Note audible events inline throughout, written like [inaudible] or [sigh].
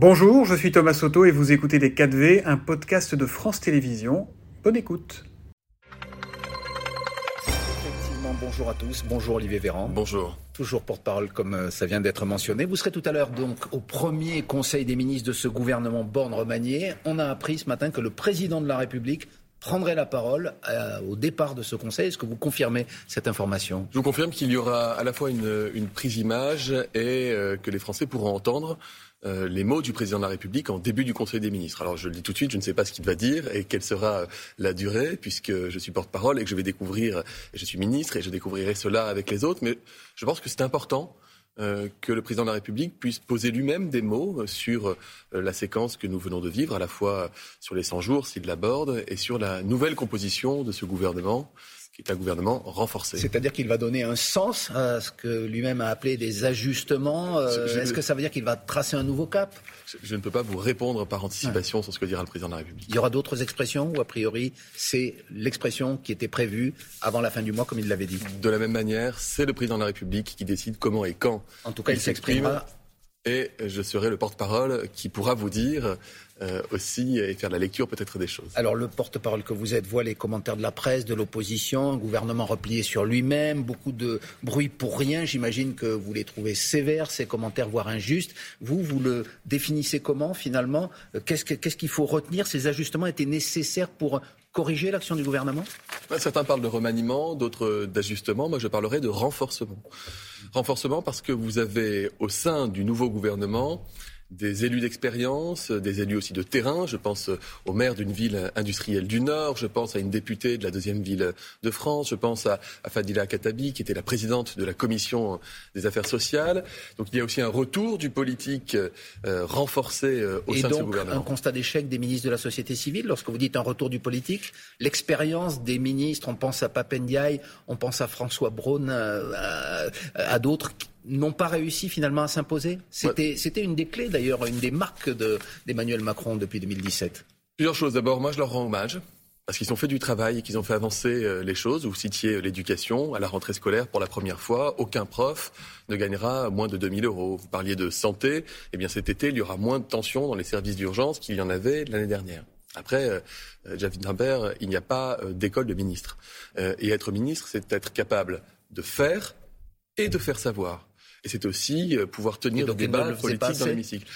Bonjour, je suis Thomas Soto et vous écoutez Les 4V, un podcast de France Télévisions. Bonne écoute. Effectivement, bonjour à tous. Bonjour Olivier Véran. Bonjour. Toujours porte-parole comme euh, ça vient d'être mentionné. Vous serez tout à l'heure donc au premier Conseil des ministres de ce gouvernement Borne-Remanié. On a appris ce matin que le président de la République prendrait la parole euh, au départ de ce Conseil. Est-ce que vous confirmez cette information? Je vous confirme qu'il y aura à la fois une, une prise d'image et euh, que les Français pourront entendre euh, les mots du président de la République en début du Conseil des ministres. Alors je le dis tout de suite, je ne sais pas ce qu'il va dire et quelle sera la durée, puisque je suis porte-parole et que je vais découvrir, et je suis ministre et je découvrirai cela avec les autres, mais je pense que c'est important euh, que le président de la République puisse poser lui-même des mots sur euh, la séquence que nous venons de vivre, à la fois sur les 100 jours, s'il l'aborde, et sur la nouvelle composition de ce gouvernement qui est un gouvernement renforcé. C'est-à-dire qu'il va donner un sens à ce que lui-même a appelé des ajustements. Euh, est-ce que ça veut dire qu'il va tracer un nouveau cap? Je, ne peux pas vous répondre par anticipation sur ce que dira le président de la République. Il y aura d'autres expressions ou a priori c'est l'expression qui était prévue avant la fin du mois comme il l'avait dit? De la même manière, c'est le président de la République qui décide comment et quand. En tout cas, il, il s'exprimera et je serai le porte-parole qui pourra vous dire euh, aussi et faire la lecture peut-être des choses. Alors le porte-parole que vous êtes voit les commentaires de la presse, de l'opposition, un gouvernement replié sur lui-même, beaucoup de bruit pour rien. J'imagine que vous les trouvez sévères, ces commentaires, voire injustes. Vous, vous le définissez comment finalement? Euh, Qu'est-ce qu'il faut retenir? Ces ajustements étaient nécessaires pour corriger l'action du gouvernement? Certains parlent de remaniement, d'autres d'ajustement. Moi, je parlerai de renforcement. Renforcement parce que vous avez au sein du nouveau gouvernement des élus d'expérience, des élus aussi de terrain. Je pense au maire d'une ville industrielle du Nord, je pense à une députée de la deuxième ville de France, je pense à, Fadila Katabi, qui était la présidente de la commission des affaires sociales. Donc il y a aussi un retour du politique euh, renforcé euh, au sein de ce gouvernement. Un constat d'échec des ministres de la société civile, lorsque vous dites un retour du politique, l'expérience des ministres, on pense à Papendiaï, on pense à François Braun, euh, à d'autres n'ont pas réussi finalement à s'imposer C'était une des clés d'ailleurs, une des marques d'Emmanuel Macron depuis 2017. Plusieurs choses. D'abord, moi je leur rends hommage. Parce qu'ils ont fait du travail et qu'ils ont fait avancer euh, les choses. Vous citiez euh, l'éducation. À la rentrée scolaire, pour la première fois, aucun prof ne gagnera moins de 2000 euros. Vous parliez de santé. Eh bien, cet été, il y aura moins de tensions dans les services d'urgence qu'il y en avait l'année dernière. Après, euh, Javid il n'y a pas d'école de ministre. et être ministre, c'est être capable de faire et de faire savoir. Et c'est aussi euh, pouvoir tenir des débats politiques dans l'hémicycle.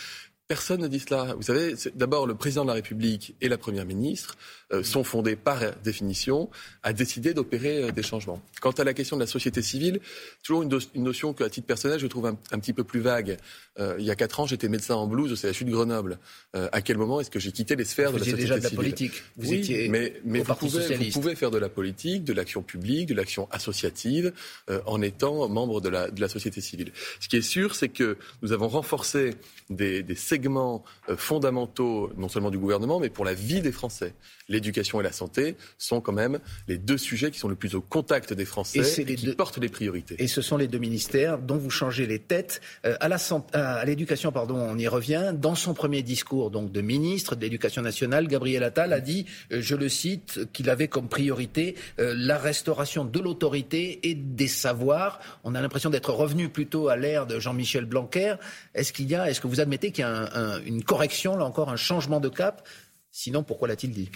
Personne ne dit cela. Vous savez, d'abord, le président de la République et la première ministre euh, sont fondés par définition à décider d'opérer euh, des changements. Quant à la question de la société civile, toujours une, une notion que, à titre personnel, je trouve un, petit peu plus vague. Euh, il y a quatre ans, j'étais médecin en blouse au CHU de Grenoble. à quel moment est-ce que j'ai quitté les sphères de la société déjà de la politique. Vous oui, étiez mais, mais vous, pouvez, vous, pouvez, faire de la politique, de l'action publique, de l'action associative, en étant membre de la, de la société civile. Ce qui est sûr, c'est que nous avons renforcé des, des segments fondamentaux, non seulement du gouvernement, mais pour la vie des Français l'éducation et la santé sont quand même les deux sujets qui sont le plus au contact des Français et, qui portent les priorités. Et ce sont les deux ministères dont vous changez les têtes. Euh, à l'éducation, pardon, on y revient. Dans son premier discours donc de ministre de l'Éducation nationale, Gabriel Attal a dit, euh, je le cite, qu'il avait comme priorité euh, la restauration de l'autorité et des savoirs. On a l'impression d'être revenu plutôt à l'ère de Jean-Michel Blanquer. Est-ce qu'il y a, est-ce que vous admettez qu'il y a une correction, là encore, un changement de cap. Sinon, pourquoi l'a-t-il dit?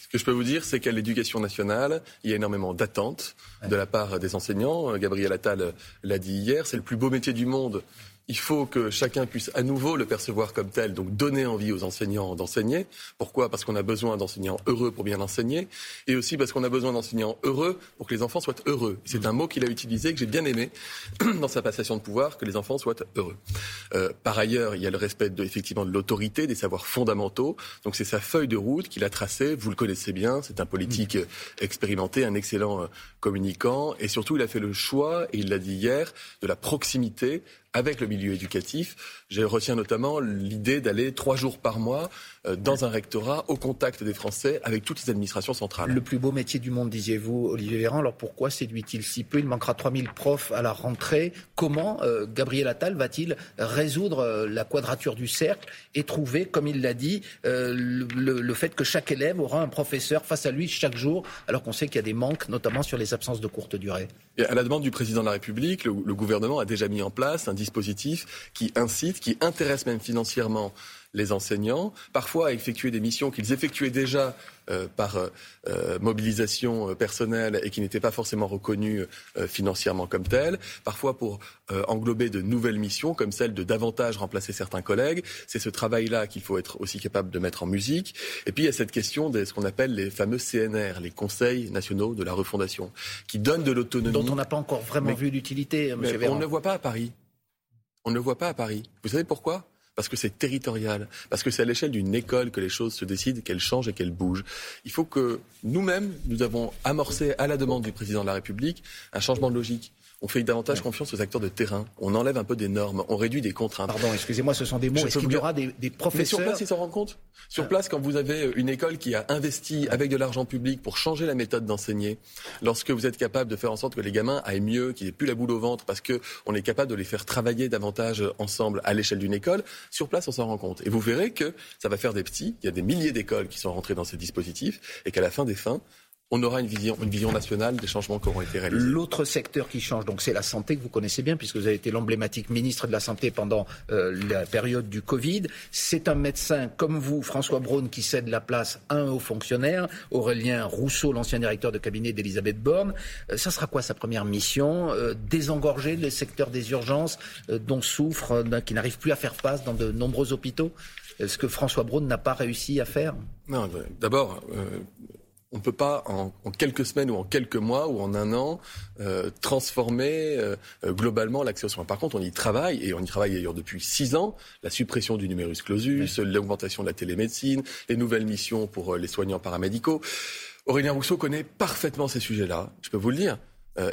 Ce que je peux vous dire, c'est qu'à l'éducation nationale, il y a énormément d'attentes de la part des enseignants. Gabriel Attal l'a dit hier, c'est le plus beau métier du monde il faut que chacun puisse à nouveau le percevoir comme tel, donc donner envie aux enseignants d'enseigner. Pourquoi? Parce qu'on a besoin d'enseignants heureux pour bien enseigner, et aussi parce qu'on a besoin d'enseignants heureux pour que les enfants soient heureux. C'est un mot qu'il a utilisé, que j'ai bien aimé [clears throat] dans sa passation de pouvoir, que les enfants soient heureux. Euh, par ailleurs, il y a le respect de, effectivement de l'autorité, des savoirs fondamentaux. Donc c'est sa feuille de route qu'il a tracée. Vous le connaissez bien. C'est un politique expérimenté, un excellent euh, communicant, et surtout il a fait le choix, et il l'a dit hier, de la proximité avec le milieu éducatif. Je retiens notamment l'idée d'aller trois jours par mois euh, dans un rectorat au contact des Français avec toutes les administrations centrales. Le plus beau métier du monde, disiez-vous, Olivier Véran. Alors pourquoi séduit-il si peu? Il manquera 3000 profs à la rentrée. Comment euh, Gabriel Attal va-t-il résoudre la quadrature du cercle et trouver, comme il l'a dit, le, le, fait que chaque élève aura un professeur face à lui chaque jour, alors qu'on sait qu'il y a des manques, notamment sur les absences de courte durée? Et à la demande du président de la République, le, le gouvernement a déjà mis en place un dispositif qui incite, qui intéresse même financièrement les enseignants, parfois à effectuer des missions qu'ils effectuaient déjà euh, par euh, euh, mobilisation personnelle et qui n'étaient pas forcément reconnues financièrement comme telles, parfois pour englober de nouvelles missions comme celle de davantage remplacer certains collègues. C'est ce travail-là qu'il faut être aussi capable de mettre en musique. Et puis il y a cette question de ce qu'on appelle les fameux CNR, les conseils nationaux de la refondation, qui donnent de l'autonomie. Dont on n'a pas encore vraiment vu l'utilité, M. On ne le voit pas à Paris. On ne le voit pas à Paris. Vous savez pourquoi? Parce que c'est territorial, parce que c'est à l'échelle d'une école que les choses se décident, qu'elles changent et qu'elles bougent. Il faut que nous-mêmes, nous avons amorcé à la demande du président de la République un changement de logique. On fait davantage confiance aux acteurs de terrain. On enlève un peu des normes. On réduit des contraintes. Pardon, excusez-moi, ce sont des mots. Est-ce qu'il y aura des, des professeurs Mais sur place, ils s'en rendent compte. Sur ah. place, quand vous avez une école qui a investi avec de l'argent public pour changer la méthode d'enseigner, lorsque vous êtes capable de faire en sorte que les gamins aillent mieux, qu'ils n'aient plus la boule au ventre, parce qu'on est capable de les faire travailler davantage ensemble à l'échelle d'une école, sur place, on s'en rend compte. Et vous verrez que ça va faire des petits. Il y a des milliers d'écoles qui sont rentrées dans ces dispositifs et qu'à la fin des fins, on aura une vision, une vision nationale des changements qui auront été réalisés. L'autre secteur qui change, donc c'est la santé que vous connaissez bien, puisque vous avez été l'emblématique ministre de la Santé pendant euh, la période du Covid. C'est un médecin comme vous, François Braun, qui cède la place à un haut fonctionnaire, Aurélien Rousseau, l'ancien directeur de cabinet d'Elisabeth Borne. Euh, ça sera quoi sa première mission euh, Désengorger le secteur des urgences dont souffre, qui n'arrive plus à faire face dans de nombreux hôpitaux? Ce que François Braun n'a pas réussi à faire? Non, d'abord, on ne peut pas en, quelques semaines ou en quelques mois ou en un an euh, transformer euh, globalement l'accès aux soins. Par contre, on y travaille et on y travaille d'ailleurs depuis six ans. La suppression du numerus clausus, l'augmentation de la télémédecine, les nouvelles missions pour euh, les soignants paramédicaux. Aurélien Rousseau connaît parfaitement ces sujets-là, je peux vous le dire.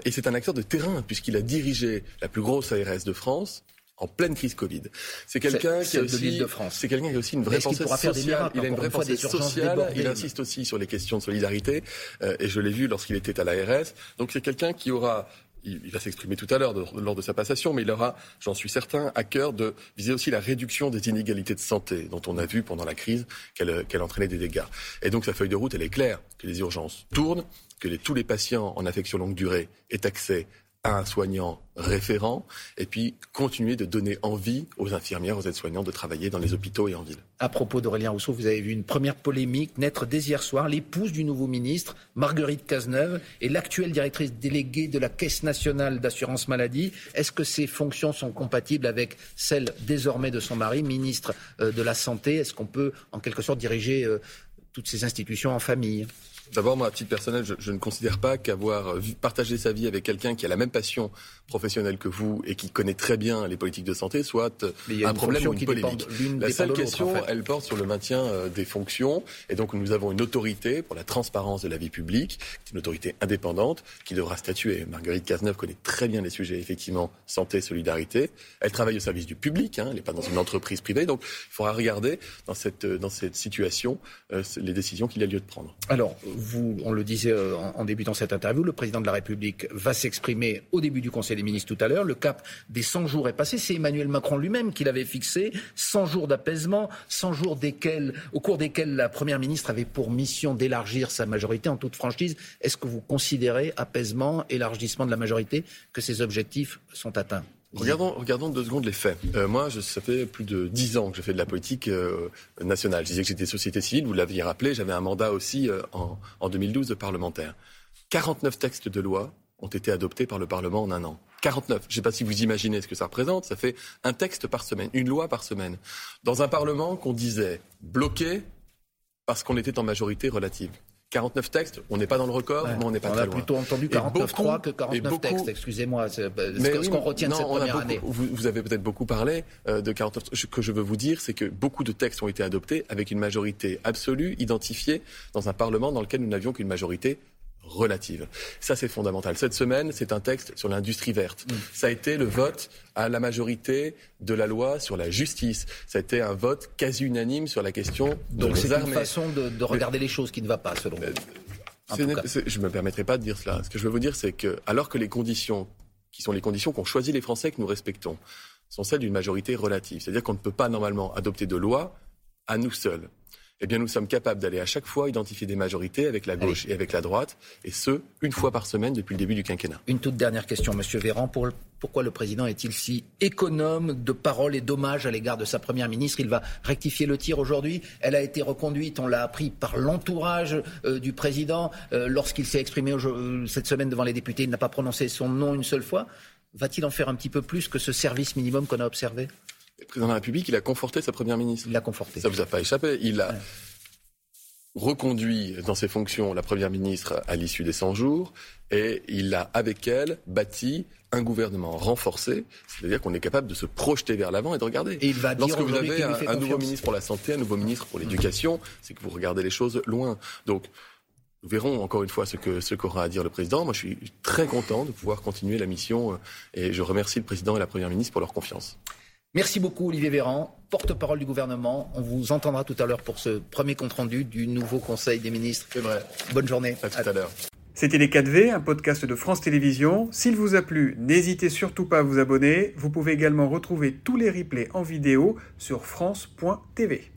et c'est un acteur de terrain puisqu'il a dirigé la plus grosse ARS de France en pleine crise Covid. C'est quelqu'un qui a aussi, c'est quelqu'un qui a aussi une vraie pensée sociale. il a une vraie pensée sociale. Il insiste aussi sur les questions de solidarité. Euh, et je l'ai vu lorsqu'il était à l'ARS. Donc c'est quelqu'un qui aura il, va s'exprimer tout à l'heure lors de sa passation, mais il aura, j'en suis certain, à cœur de viser aussi la réduction des inégalités de santé dont on a vu pendant la crise qu'elle entraînait des dégâts. Et donc sa feuille de route, elle est claire, que les urgences tournent, que tous les patients en affection longue durée aient accès un soignant référent et puis continuer de donner envie aux infirmières, aux aides-soignants de travailler dans les hôpitaux et en ville. À propos d'Aurélien Rousseau, vous avez vu une première polémique naître dès hier soir. L'épouse du nouveau ministre, Marguerite Cazeneuve, est l'actuelle directrice déléguée de la Caisse nationale d'assurance maladie. Est-ce que ces fonctions sont compatibles avec celles désormais de son mari, ministre euh, de la Santé? Est-ce qu'on peut en quelque sorte diriger euh, toutes ces institutions en famille? D'abord, moi, à titre personnel, je, ne considère pas qu'avoir partagé sa vie avec quelqu'un qui a la même passion professionnelle que vous et qui connaît très bien les politiques de santé soit un problème ou une polémique. La seule question, elle porte sur le maintien euh, des fonctions. Et donc, nous avons une autorité pour la transparence de la vie publique, une autorité indépendante qui devra statuer. Marguerite Cazeneuve connaît très bien les sujets, effectivement, santé, solidarité. Elle travaille au service du public, hein, elle n'est pas dans une entreprise privée. Donc, il faudra regarder dans cette, dans cette situation euh, les décisions qu'il a lieu de prendre. Alors, vous, on le disait euh, en, débutant cette interview, le président de la République va s'exprimer au début du Conseil des ministres tout à l'heure. Le cap des 100 jours est passé. C'est Emmanuel Macron lui-même qui l'avait fixé. 100 jours d'apaisement, 100 jours au cours desquels la Première ministre avait pour mission d'élargir sa majorité en toute franchise. Est-ce que vous considérez apaisement, élargissement de la majorité, que ces objectifs sont atteints? Regardons, regardons deux secondes les faits. Euh, moi, ça fait plus de dix ans que je fais de la politique euh, nationale. Je disais que j'étais société civile, vous l'aviez rappelé, j'avais un mandat aussi euh, en, en 2012 de parlementaire. 49 textes de loi ont été adoptés par le Parlement en un an. 49. Je ne sais pas si vous imaginez ce que ça représente. Ça fait un texte par semaine, une loi par semaine. Dans un Parlement qu'on disait bloqué parce qu'on était en majorité relative. 49 textes, on n'est pas dans le record, mais on n'est pas très loin. On a plutôt entendu 49-3 que 49 textes, excusez-moi. C'est ce qu'on retient de cette première année. Vous, avez peut-être beaucoup parlé euh, de 49. Ce que je veux vous dire, c'est que beaucoup de textes ont été adoptés avec une majorité absolue, identifiée dans un Parlement dans lequel nous n'avions qu'une majorité relative. Ça, c'est fondamental. Cette semaine, c'est un texte sur l'industrie verte. Mm. Ça a été le vote à la majorité de la loi sur la justice. Ça a été un vote quasi unanime sur la question de Donc c'est une façon de, regarder les choses qui ne va pas, selon vous. Je ne me permettrai pas de dire cela. Ce que je veux vous dire, c'est que, alors que les conditions, qui sont les conditions qu'ont choisi les Français, que nous respectons, sont celles d'une majorité relative. C'est-à-dire qu'on ne peut pas normalement adopter de loi à nous seuls eh bien, nous sommes capables d'aller à chaque fois identifier des majorités avec la gauche et avec la droite, et ce, une fois par semaine depuis le début du quinquennat. Une toute dernière question, Monsieur Véran. pourquoi le président est-il si économe de paroles et d'hommages à l'égard de sa première ministre? Il va rectifier le tir aujourd'hui. Elle a été reconduite, on l'a appris, par l'entourage euh, du président. Euh, lorsqu'il s'est exprimé euh, cette semaine devant les députés, il n'a pas prononcé son nom une seule fois. Va-t-il en faire un petit peu plus que ce service minimum qu'on a observé? Le président de la République, il a conforté sa première ministre. Il l'a conforté. Ça vous a pas échappé. Il a reconduit dans ses fonctions la première ministre à l'issue des 100 jours et il a, avec elle, bâti un gouvernement renforcé, c'est-à-dire qu'on est capable de se projeter vers l'avant et de regarder. Et il va Lorsque vous avez un, nouveau ministre pour la santé, un nouveau ministre pour l'éducation, c'est que vous regardez les choses loin. Donc, nous verrons encore une fois ce que ce qu'aura à dire le président. Moi, je suis très content de pouvoir continuer la mission euh, et je remercie le président et la première ministre pour leur confiance. Merci beaucoup Olivier Véran, porte-parole du gouvernement. On vous entendra tout à l'heure pour ce premier compte-rendu du nouveau Conseil des ministres. C'est vrai. Bonne journée. À tout à, l'heure. C'était Les 4V, un podcast de France Télévisions. S'il vous a plu, n'hésitez surtout pas à vous abonner. Vous pouvez également retrouver tous les replays en vidéo sur France.tv.